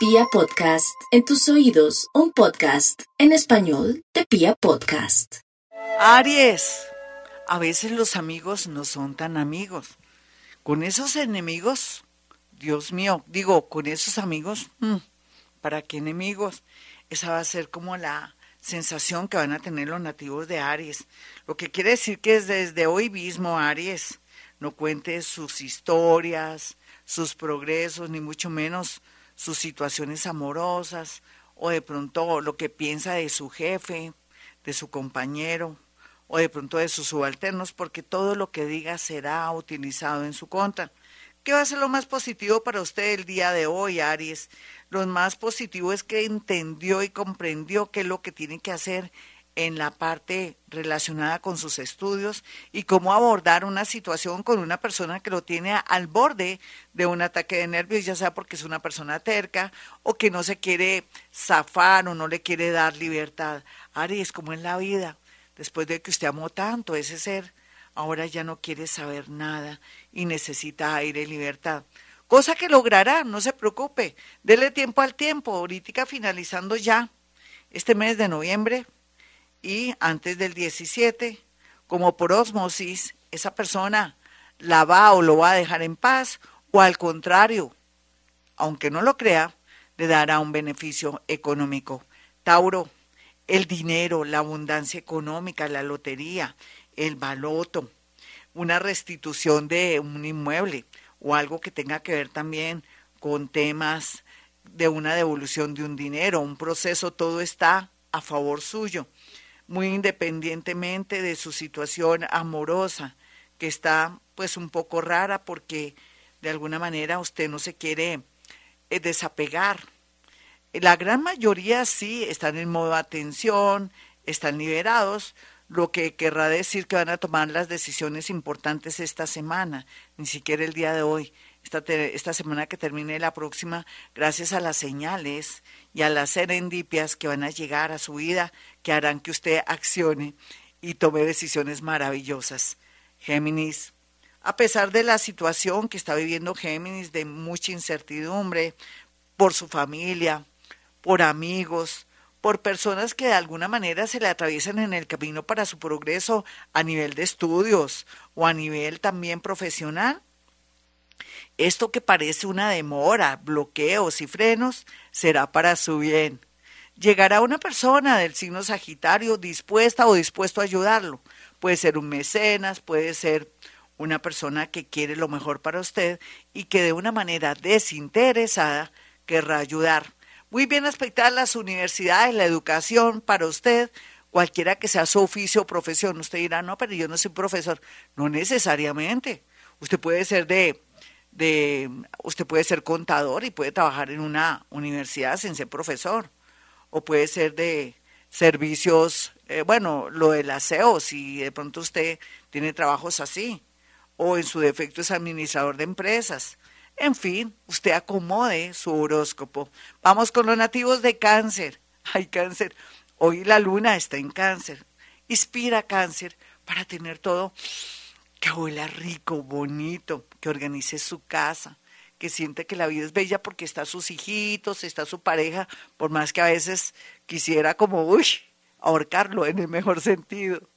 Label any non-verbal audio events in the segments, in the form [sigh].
Pia Podcast, en tus oídos, un podcast en español de Pia Podcast. Aries, a veces los amigos no son tan amigos. Con esos enemigos, Dios mío, digo, con esos amigos, mm, ¿para qué enemigos? Esa va a ser como la sensación que van a tener los nativos de Aries. Lo que quiere decir que es desde hoy mismo, Aries, no cuente sus historias, sus progresos, ni mucho menos sus situaciones amorosas, o de pronto lo que piensa de su jefe, de su compañero, o de pronto de sus subalternos, porque todo lo que diga será utilizado en su contra. ¿Qué va a ser lo más positivo para usted el día de hoy, Aries? Lo más positivo es que entendió y comprendió qué es lo que tiene que hacer en la parte relacionada con sus estudios y cómo abordar una situación con una persona que lo tiene al borde de un ataque de nervios, ya sea porque es una persona terca o que no se quiere zafar o no le quiere dar libertad. Aries, como en la vida, después de que usted amó tanto ese ser, ahora ya no quiere saber nada y necesita aire y libertad. Cosa que logrará, no se preocupe, dele tiempo al tiempo, ahorita finalizando ya este mes de noviembre y antes del 17, como por osmosis, esa persona la va o lo va a dejar en paz o al contrario, aunque no lo crea, le dará un beneficio económico. Tauro, el dinero, la abundancia económica, la lotería, el baloto, una restitución de un inmueble o algo que tenga que ver también con temas de una devolución de un dinero, un proceso, todo está a favor suyo, muy independientemente de su situación amorosa, que está pues un poco rara porque de alguna manera usted no se quiere eh, desapegar. La gran mayoría sí están en modo atención, están liberados, lo que querrá decir que van a tomar las decisiones importantes esta semana, ni siquiera el día de hoy, esta, esta semana que termine la próxima, gracias a las señales y a las serendipias que van a llegar a su vida, que harán que usted accione y tome decisiones maravillosas. Géminis, a pesar de la situación que está viviendo Géminis, de mucha incertidumbre por su familia, por amigos, por personas que de alguna manera se le atraviesan en el camino para su progreso a nivel de estudios o a nivel también profesional. Esto que parece una demora, bloqueos y frenos, será para su bien. Llegará una persona del signo Sagitario dispuesta o dispuesto a ayudarlo. Puede ser un mecenas, puede ser una persona que quiere lo mejor para usted y que de una manera desinteresada querrá ayudar muy bien aspectadas las universidades, la educación para usted, cualquiera que sea su oficio o profesión. Usted dirá, no, pero yo no soy profesor. No necesariamente. Usted puede ser de, de, usted puede ser contador y puede trabajar en una universidad sin ser profesor. O puede ser de servicios, eh, bueno, lo del aseo, si de pronto usted tiene trabajos así. O en su defecto es administrador de empresas en fin, usted acomode su horóscopo. Vamos con los nativos de cáncer. [laughs] Ay, cáncer, hoy la luna está en cáncer. Inspira cáncer para tener todo que huela rico, bonito, que organice su casa, que siente que la vida es bella porque está sus hijitos, está su pareja, por más que a veces quisiera como, uy, ahorcarlo en el mejor sentido.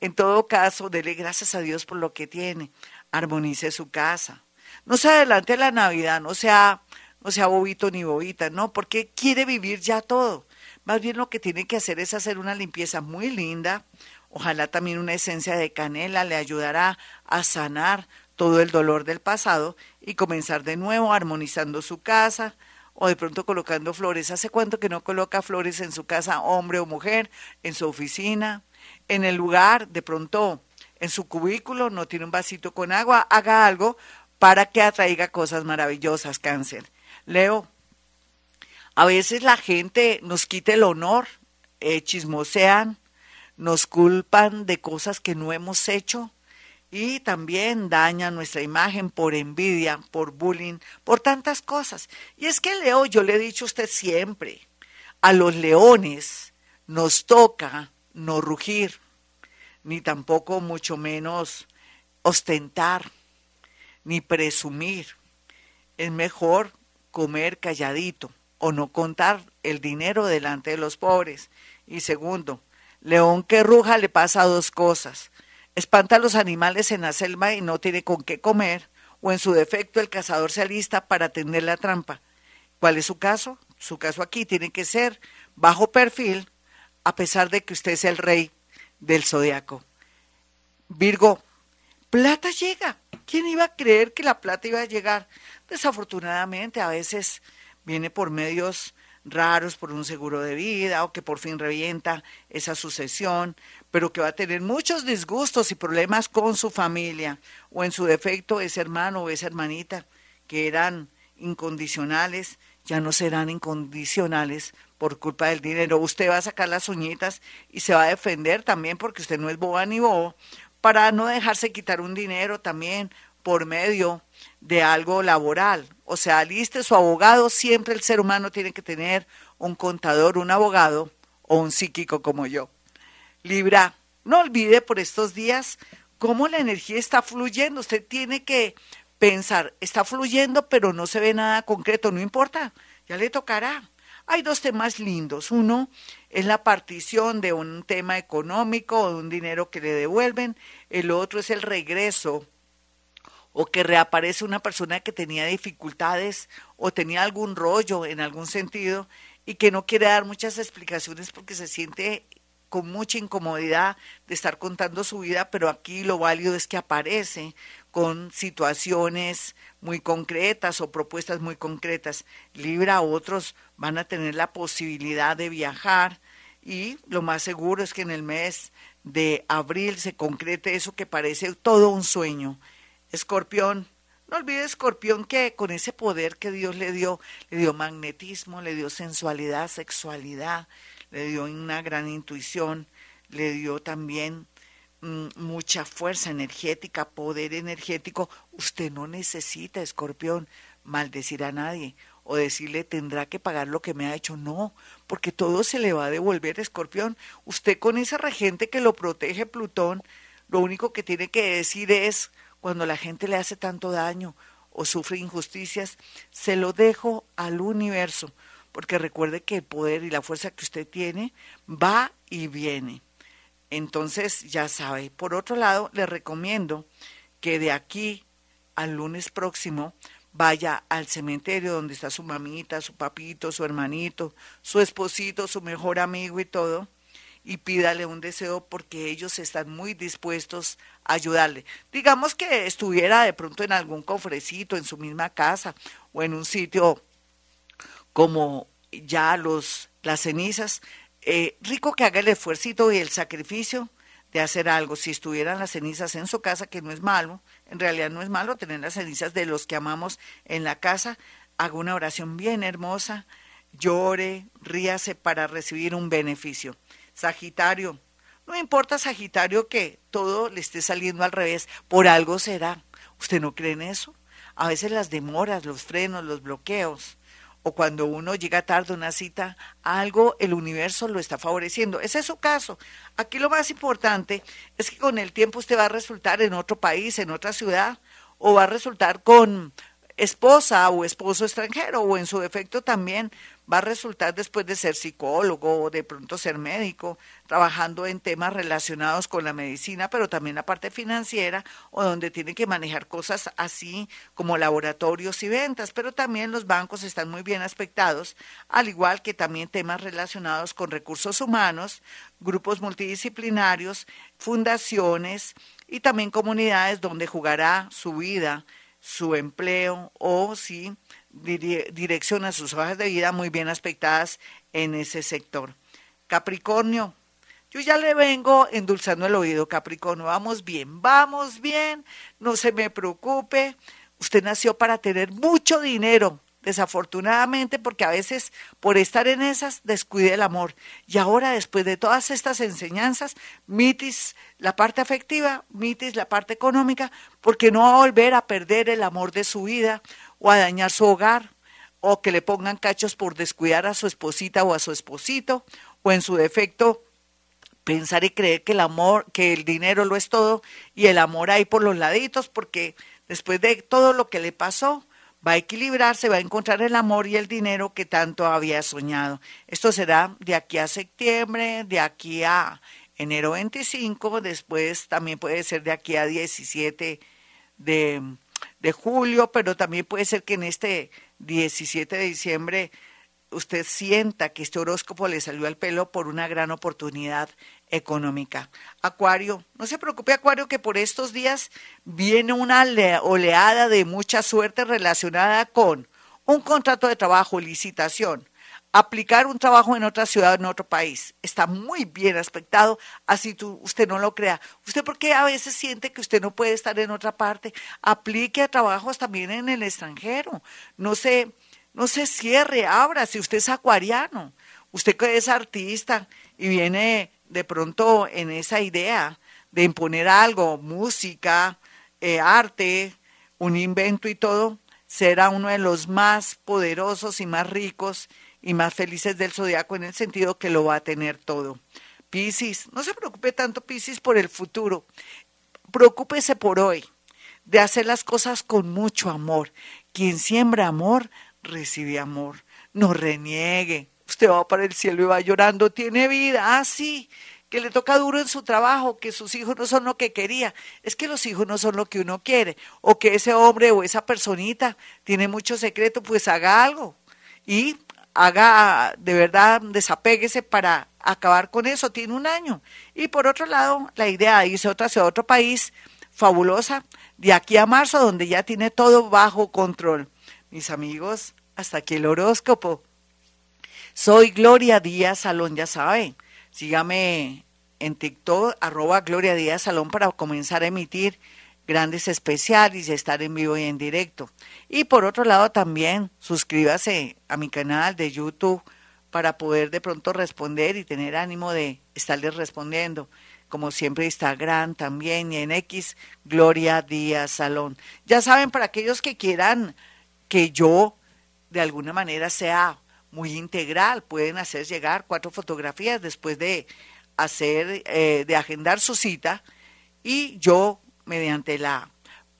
En todo caso, dele gracias a Dios por lo que tiene. Armonice su casa no se adelante la Navidad, no sea, no sea bobito ni bobita, no, porque quiere vivir ya todo. Más bien lo que tiene que hacer es hacer una limpieza muy linda. Ojalá también una esencia de canela le ayudará a sanar todo el dolor del pasado y comenzar de nuevo armonizando su casa o de pronto colocando flores. ¿Hace cuánto que no coloca flores en su casa, hombre o mujer, en su oficina, en el lugar, de pronto en su cubículo, no tiene un vasito con agua? Haga algo para que atraiga cosas maravillosas, cáncer. Leo, a veces la gente nos quita el honor, eh, chismosean, nos culpan de cosas que no hemos hecho y también dañan nuestra imagen por envidia, por bullying, por tantas cosas. Y es que Leo, yo le he dicho a usted siempre, a los leones nos toca no rugir, ni tampoco mucho menos ostentar ni presumir. Es mejor comer calladito, o no contar el dinero delante de los pobres. Y segundo, león que ruja le pasa dos cosas. Espanta a los animales en la selva y no tiene con qué comer, o en su defecto el cazador se alista para tender la trampa. ¿Cuál es su caso? Su caso aquí tiene que ser bajo perfil, a pesar de que usted sea el rey del zodiaco. Virgo, plata llega. ¿Quién iba a creer que la plata iba a llegar? Desafortunadamente, a veces viene por medios raros, por un seguro de vida, o que por fin revienta esa sucesión, pero que va a tener muchos disgustos y problemas con su familia, o en su defecto ese hermano o esa hermanita que eran incondicionales, ya no serán incondicionales por culpa del dinero. Usted va a sacar las uñitas y se va a defender también porque usted no es boba ni bobo, para no dejarse quitar un dinero también por medio de algo laboral. O sea, aliste su abogado, siempre el ser humano tiene que tener un contador, un abogado o un psíquico como yo. Libra, no olvide por estos días cómo la energía está fluyendo. Usted tiene que pensar, está fluyendo, pero no se ve nada concreto, no importa, ya le tocará. Hay dos temas lindos. Uno es la partición de un tema económico o de un dinero que le devuelven. El otro es el regreso o que reaparece una persona que tenía dificultades o tenía algún rollo en algún sentido y que no quiere dar muchas explicaciones porque se siente con mucha incomodidad de estar contando su vida, pero aquí lo válido es que aparece con situaciones muy concretas o propuestas muy concretas. Libra, otros van a tener la posibilidad de viajar y lo más seguro es que en el mes de abril se concrete eso que parece todo un sueño Escorpión, no olvide Escorpión que con ese poder que Dios le dio, le dio magnetismo, le dio sensualidad, sexualidad, le dio una gran intuición, le dio también mm, mucha fuerza energética, poder energético. Usted no necesita, Escorpión, maldecir a nadie o decirle tendrá que pagar lo que me ha hecho. No, porque todo se le va a devolver, Escorpión. Usted con ese regente que lo protege, Plutón, lo único que tiene que decir es cuando la gente le hace tanto daño o sufre injusticias, se lo dejo al universo, porque recuerde que el poder y la fuerza que usted tiene va y viene. Entonces, ya sabe. Por otro lado, le recomiendo que de aquí al lunes próximo vaya al cementerio donde está su mamita, su papito, su hermanito, su esposito, su mejor amigo y todo, y pídale un deseo porque ellos están muy dispuestos ayudarle. Digamos que estuviera de pronto en algún cofrecito, en su misma casa o en un sitio como ya los las cenizas, eh, rico que haga el esfuerzo y el sacrificio de hacer algo. Si estuvieran las cenizas en su casa, que no es malo, en realidad no es malo tener las cenizas de los que amamos en la casa, haga una oración bien hermosa, llore, ríase para recibir un beneficio. Sagitario, no importa Sagitario que todo le esté saliendo al revés, por algo será. ¿Usted no cree en eso? A veces las demoras, los frenos, los bloqueos, o cuando uno llega tarde a una cita, algo el universo lo está favoreciendo. Ese es su caso. Aquí lo más importante es que con el tiempo usted va a resultar en otro país, en otra ciudad, o va a resultar con esposa o esposo extranjero, o en su defecto también va a resultar después de ser psicólogo o de pronto ser médico, trabajando en temas relacionados con la medicina, pero también la parte financiera o donde tiene que manejar cosas así como laboratorios y ventas, pero también los bancos están muy bien aspectados, al igual que también temas relacionados con recursos humanos, grupos multidisciplinarios, fundaciones y también comunidades donde jugará su vida, su empleo o si direcciona sus hojas de vida muy bien aspectadas en ese sector. Capricornio, yo ya le vengo endulzando el oído, Capricornio, vamos bien, vamos bien, no se me preocupe, usted nació para tener mucho dinero, desafortunadamente, porque a veces por estar en esas descuide el amor. Y ahora, después de todas estas enseñanzas, mitis la parte afectiva, mitis la parte económica, porque no va a volver a perder el amor de su vida o a dañar su hogar, o que le pongan cachos por descuidar a su esposita o a su esposito, o en su defecto pensar y creer que el amor, que el dinero lo es todo y el amor ahí por los laditos, porque después de todo lo que le pasó, va a equilibrarse, va a encontrar el amor y el dinero que tanto había soñado. Esto será de aquí a septiembre, de aquí a enero 25, después también puede ser de aquí a 17 de, de julio, pero también puede ser que en este 17 de diciembre usted sienta que este horóscopo le salió al pelo por una gran oportunidad económica. Acuario, no se preocupe Acuario que por estos días viene una oleada de mucha suerte relacionada con un contrato de trabajo, licitación, aplicar un trabajo en otra ciudad, en otro país. Está muy bien aspectado, así tú, usted no lo crea. ¿Usted por qué a veces siente que usted no puede estar en otra parte? Aplique a trabajos también en el extranjero. No se, no se cierre, abra, si usted es acuariano. Usted que es artista y viene de pronto en esa idea de imponer algo, música, eh, arte, un invento y todo, será uno de los más poderosos y más ricos y más felices del zodiaco en el sentido que lo va a tener todo. Piscis, no se preocupe tanto Piscis por el futuro, preocúpese por hoy, de hacer las cosas con mucho amor. Quien siembra amor, recibe amor. No reniegue, usted va para el cielo y va llorando, tiene vida, ah, sí, que le toca duro en su trabajo, que sus hijos no son lo que quería, es que los hijos no son lo que uno quiere, o que ese hombre o esa personita tiene mucho secreto, pues haga algo y haga de verdad, desapéguese para acabar con eso, tiene un año. Y por otro lado, la idea de irse a otro país, fabulosa, de aquí a marzo, donde ya tiene todo bajo control. Mis amigos, hasta aquí el horóscopo. Soy Gloria Díaz Salón, ya saben. Sígame en TikTok, arroba Gloria Díaz Salón, para comenzar a emitir grandes especiales y estar en vivo y en directo. Y por otro lado también suscríbase a mi canal de YouTube para poder de pronto responder y tener ánimo de estarles respondiendo. Como siempre Instagram también y en X, Gloria Díaz Salón. Ya saben, para aquellos que quieran que yo de alguna manera sea muy integral. Pueden hacer llegar cuatro fotografías después de hacer, eh, de agendar su cita y yo, mediante la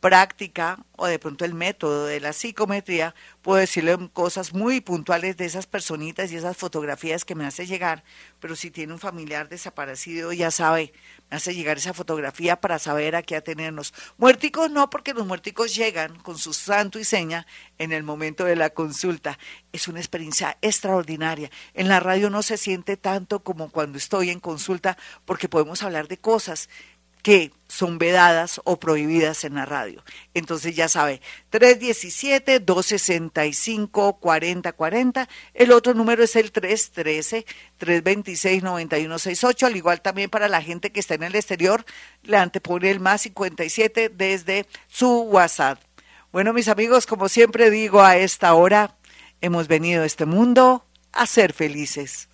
práctica o de pronto el método de la psicometría, puedo decirle cosas muy puntuales de esas personitas y esas fotografías que me hace llegar, pero si tiene un familiar desaparecido, ya sabe, me hace llegar esa fotografía para saber a qué atenernos. Muerticos no, porque los muerticos llegan con su santo y seña en el momento de la consulta. Es una experiencia extraordinaria. En la radio no se siente tanto como cuando estoy en consulta, porque podemos hablar de cosas que son vedadas o prohibidas en la radio. Entonces ya sabe, 317-265-4040. El otro número es el 313-326-9168. Al igual también para la gente que está en el exterior, le antepone el más 57 desde su WhatsApp. Bueno, mis amigos, como siempre digo a esta hora, hemos venido a este mundo a ser felices.